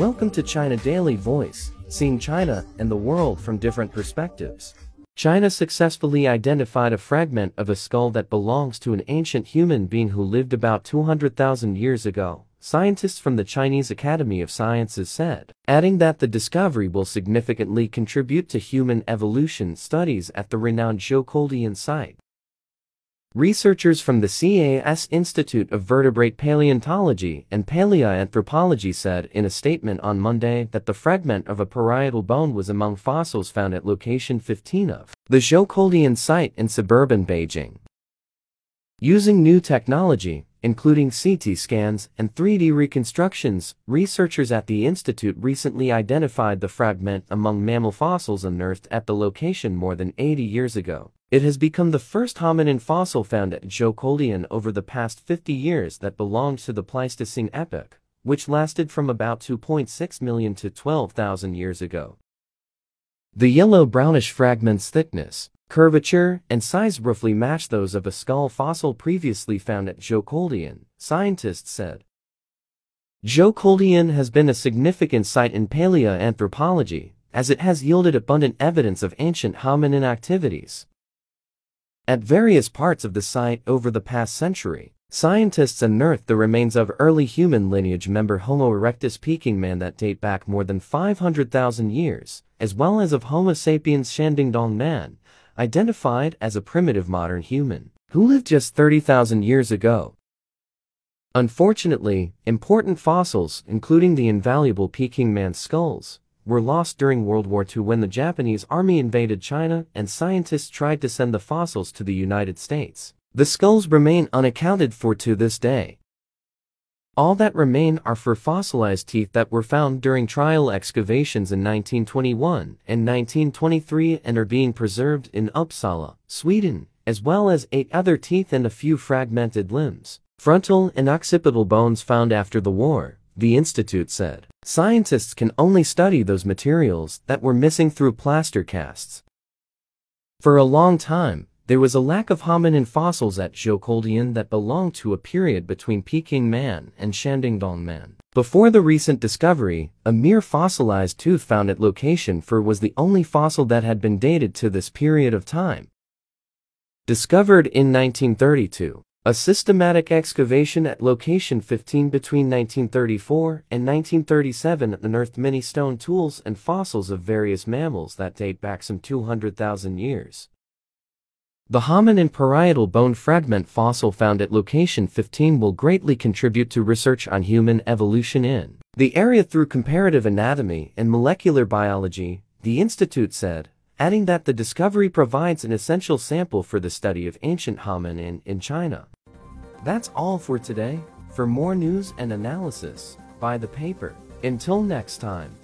Welcome to China Daily Voice, seeing China and the world from different perspectives. China successfully identified a fragment of a skull that belongs to an ancient human being who lived about 200,000 years ago, scientists from the Chinese Academy of Sciences said, adding that the discovery will significantly contribute to human evolution studies at the renowned Zhoukoudian site. Researchers from the CAS Institute of Vertebrate Paleontology and Paleoanthropology said in a statement on Monday that the fragment of a parietal bone was among fossils found at location 15 of the Zhoukoudian site in suburban Beijing. Using new technology, including CT scans and 3D reconstructions, researchers at the institute recently identified the fragment among mammal fossils unearthed at the location more than 80 years ago. It has become the first hominin fossil found at Zhoukoudian over the past 50 years that belonged to the Pleistocene epoch, which lasted from about 2.6 million to 12,000 years ago. The yellow-brownish fragment's thickness, curvature, and size roughly match those of a skull fossil previously found at Zhoukoudian, scientists said. Zhoukoudian has been a significant site in paleoanthropology, as it has yielded abundant evidence of ancient hominin activities. At various parts of the site over the past century, scientists unearthed the remains of early human lineage member Homo erectus Peking man that date back more than 500,000 years, as well as of Homo sapiens Shandingdong man, identified as a primitive modern human, who lived just 30,000 years ago. Unfortunately, important fossils, including the invaluable Peking man skulls, were lost during World War II when the Japanese army invaded China and scientists tried to send the fossils to the United States. The skulls remain unaccounted four to this day. All that remain are for fossilized teeth that were found during trial excavations in 1921 and 1923 and are being preserved in Uppsala, Sweden, as well as eight other teeth and a few fragmented limbs, frontal and occipital bones found after the war the institute said. Scientists can only study those materials that were missing through plaster casts. For a long time, there was a lack of hominin fossils at Zhoukoudian that belonged to a period between Peking man and Shandingdong man. Before the recent discovery, a mere fossilized tooth found at location 4 was the only fossil that had been dated to this period of time. Discovered in 1932, a systematic excavation at location 15 between 1934 and 1937 unearthed many stone tools and fossils of various mammals that date back some 200,000 years. The hominin parietal bone fragment fossil found at location 15 will greatly contribute to research on human evolution in the area through comparative anatomy and molecular biology, the institute said adding that the discovery provides an essential sample for the study of ancient hominin in China. That's all for today. For more news and analysis, buy the paper. Until next time.